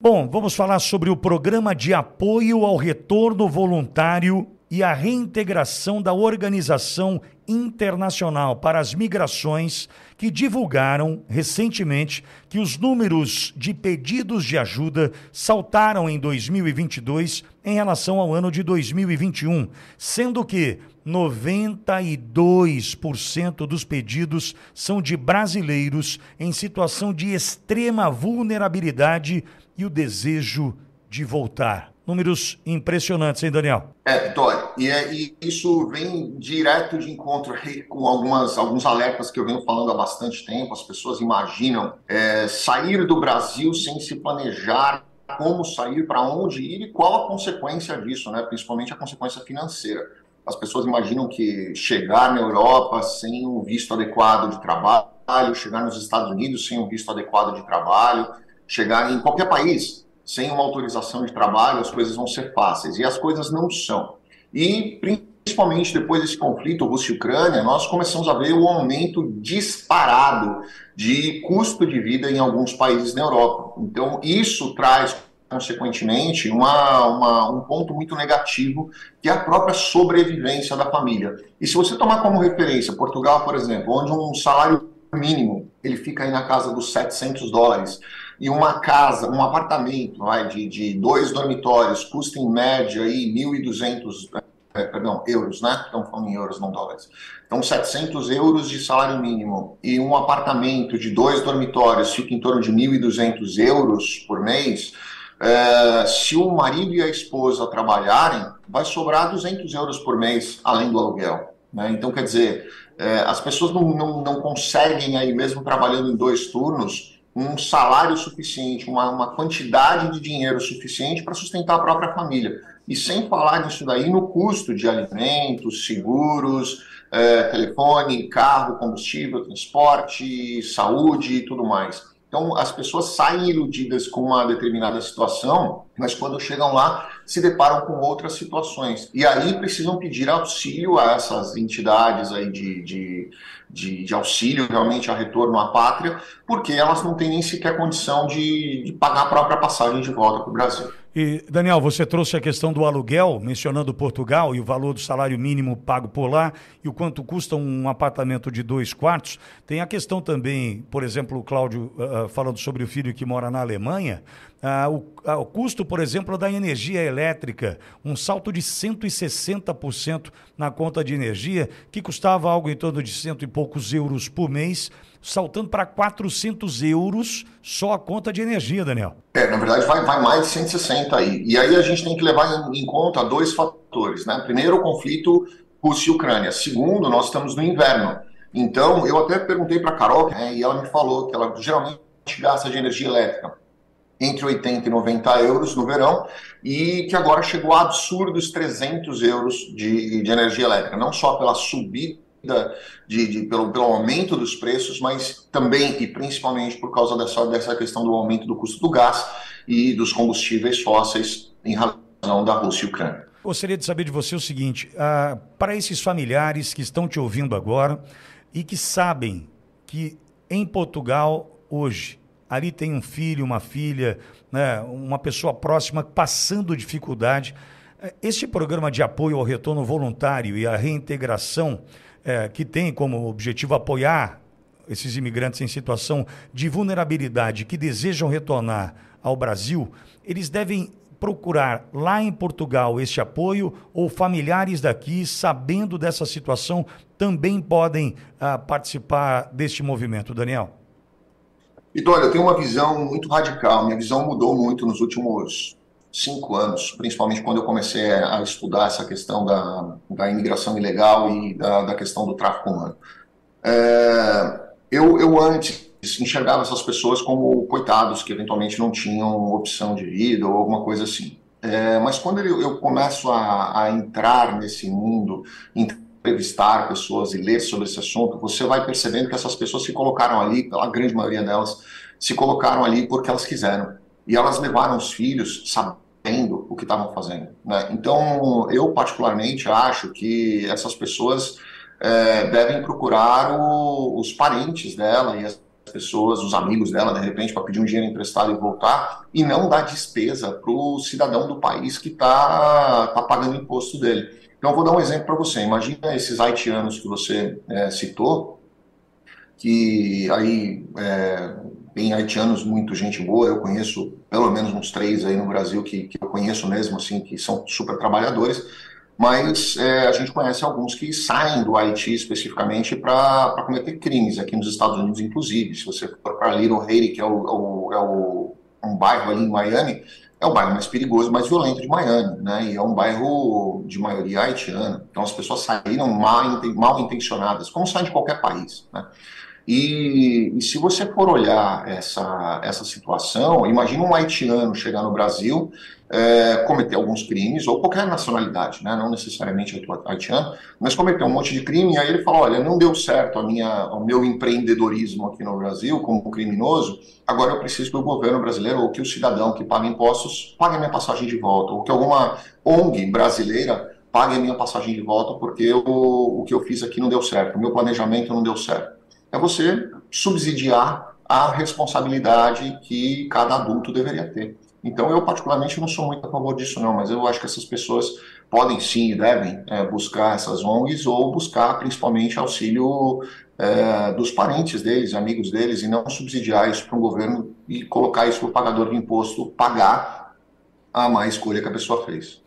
Bom, vamos falar sobre o programa de apoio ao retorno voluntário e a reintegração da Organização Internacional para as Migrações, que divulgaram recentemente que os números de pedidos de ajuda saltaram em 2022 em relação ao ano de 2021, sendo que 92% dos pedidos são de brasileiros em situação de extrema vulnerabilidade e o desejo de voltar. Números impressionantes, hein, Daniel? É, Vitória, e, é, e isso vem direto de encontro com algumas, alguns alertas que eu venho falando há bastante tempo. As pessoas imaginam é, sair do Brasil sem se planejar como sair, para onde ir e qual a consequência disso, né? principalmente a consequência financeira. As pessoas imaginam que chegar na Europa sem um visto adequado de trabalho, chegar nos Estados Unidos sem um visto adequado de trabalho, chegar em qualquer país sem uma autorização de trabalho, as coisas vão ser fáceis. E as coisas não são. E, principalmente depois desse conflito Rússia-Ucrânia, nós começamos a ver o aumento disparado de custo de vida em alguns países na Europa. Então, isso traz consequentemente, uma, uma, um ponto muito negativo, que é a própria sobrevivência da família. E se você tomar como referência Portugal, por exemplo, onde um salário mínimo ele fica aí na casa dos 700 dólares, e uma casa, um apartamento vai, de, de dois dormitórios custa em média aí 1.200 é, perdão, euros, né? Estamos falando em euros, não dólares. Então, 700 euros de salário mínimo e um apartamento de dois dormitórios fica em torno de 1.200 euros por mês. É, se o marido e a esposa trabalharem, vai sobrar 200 euros por mês, além do aluguel. Né? Então, quer dizer, é, as pessoas não, não, não conseguem, aí mesmo trabalhando em dois turnos, um salário suficiente, uma, uma quantidade de dinheiro suficiente para sustentar a própria família. E sem falar nisso daí no custo de alimentos, seguros, é, telefone, carro, combustível, transporte, saúde e tudo mais. Então, as pessoas saem iludidas com uma determinada situação, mas quando chegam lá, se deparam com outras situações. E aí precisam pedir auxílio a essas entidades aí de, de, de, de auxílio realmente a retorno à pátria, porque elas não têm nem sequer condição de, de pagar a própria passagem de volta para o Brasil. E, Daniel, você trouxe a questão do aluguel, mencionando Portugal e o valor do salário mínimo pago por lá e o quanto custa um apartamento de dois quartos. Tem a questão também, por exemplo, o Cláudio uh, falando sobre o filho que mora na Alemanha. Uh, o, o, custo, por exemplo, da energia elétrica, um salto de 160% na conta de energia, que custava algo em torno de cento e poucos euros por mês saltando para 400 euros só a conta de energia, Daniel. É, na verdade vai, vai mais de 160 aí. E aí a gente tem que levar em, em conta dois fatores, né? Primeiro, o conflito Rússia e Ucrânia. Segundo, nós estamos no inverno. Então, eu até perguntei para a Carol, né, e ela me falou que ela geralmente gasta de energia elétrica entre 80 e 90 euros no verão, e que agora chegou a absurdos 300 euros de, de energia elétrica, não só pela subida de, de, pelo, pelo aumento dos preços, mas também e principalmente por causa dessa, dessa questão do aumento do custo do gás e dos combustíveis fósseis em razão da Rússia e Ucrânia. Gostaria de saber de você o seguinte: ah, para esses familiares que estão te ouvindo agora e que sabem que em Portugal hoje ali tem um filho, uma filha, né, uma pessoa próxima passando dificuldade. Eh, este programa de apoio ao retorno voluntário e à reintegração é, que tem como objetivo apoiar esses imigrantes em situação de vulnerabilidade que desejam retornar ao Brasil, eles devem procurar lá em Portugal este apoio ou familiares daqui, sabendo dessa situação, também podem ah, participar deste movimento, Daniel? Olha, eu tenho uma visão muito radical. Minha visão mudou muito nos últimos cinco anos, principalmente quando eu comecei a estudar essa questão da, da imigração ilegal e da, da questão do tráfico humano. É, eu, eu antes enxergava essas pessoas como coitados que eventualmente não tinham opção de vida ou alguma coisa assim. É, mas quando eu, eu começo a, a, entrar nesse mundo, entrevistar pessoas e ler sobre esse assunto, você vai percebendo que essas pessoas se colocaram ali, a grande maioria delas, se colocaram ali porque elas quiseram. E elas levaram os filhos sabendo o que estavam fazendo. Né? Então, eu particularmente acho que essas pessoas é, devem procurar o, os parentes dela e as pessoas, os amigos dela, de repente, para pedir um dinheiro emprestado e voltar, e não dar despesa para o cidadão do país que está tá pagando imposto dele. Então, vou dar um exemplo para você. Imagina esses haitianos que você é, citou, que aí é, tem haitianos muito gente boa, eu conheço pelo menos uns três aí no Brasil que, que eu conheço mesmo, assim, que são super trabalhadores, mas é, a gente conhece alguns que saem do Haiti especificamente para cometer crimes, aqui nos Estados Unidos, inclusive. Se você for para Little Haiti, que é, o, o, é o, um bairro ali em Miami, é o bairro mais perigoso, mais violento de Miami, né? E é um bairro de maioria haitiana. Então as pessoas saíram mal, mal intencionadas, como saem de qualquer país, né? E, e, se você for olhar essa, essa situação, imagina um haitiano chegar no Brasil, é, cometer alguns crimes, ou qualquer nacionalidade, né, não necessariamente haitiano, mas cometer um monte de crime, e aí ele fala, olha, não deu certo a minha, o meu empreendedorismo aqui no Brasil como criminoso, agora eu preciso que o governo brasileiro, ou que o cidadão que paga impostos, pague a minha passagem de volta, ou que alguma ONG brasileira pague a minha passagem de volta, porque o, o que eu fiz aqui não deu certo, o meu planejamento não deu certo é você subsidiar a responsabilidade que cada adulto deveria ter. Então, eu particularmente não sou muito a favor disso, não, mas eu acho que essas pessoas podem sim e devem é, buscar essas ONGs ou buscar principalmente auxílio é, dos parentes deles, amigos deles, e não subsidiar isso para o governo e colocar isso para o pagador de imposto pagar a má escolha que a pessoa fez.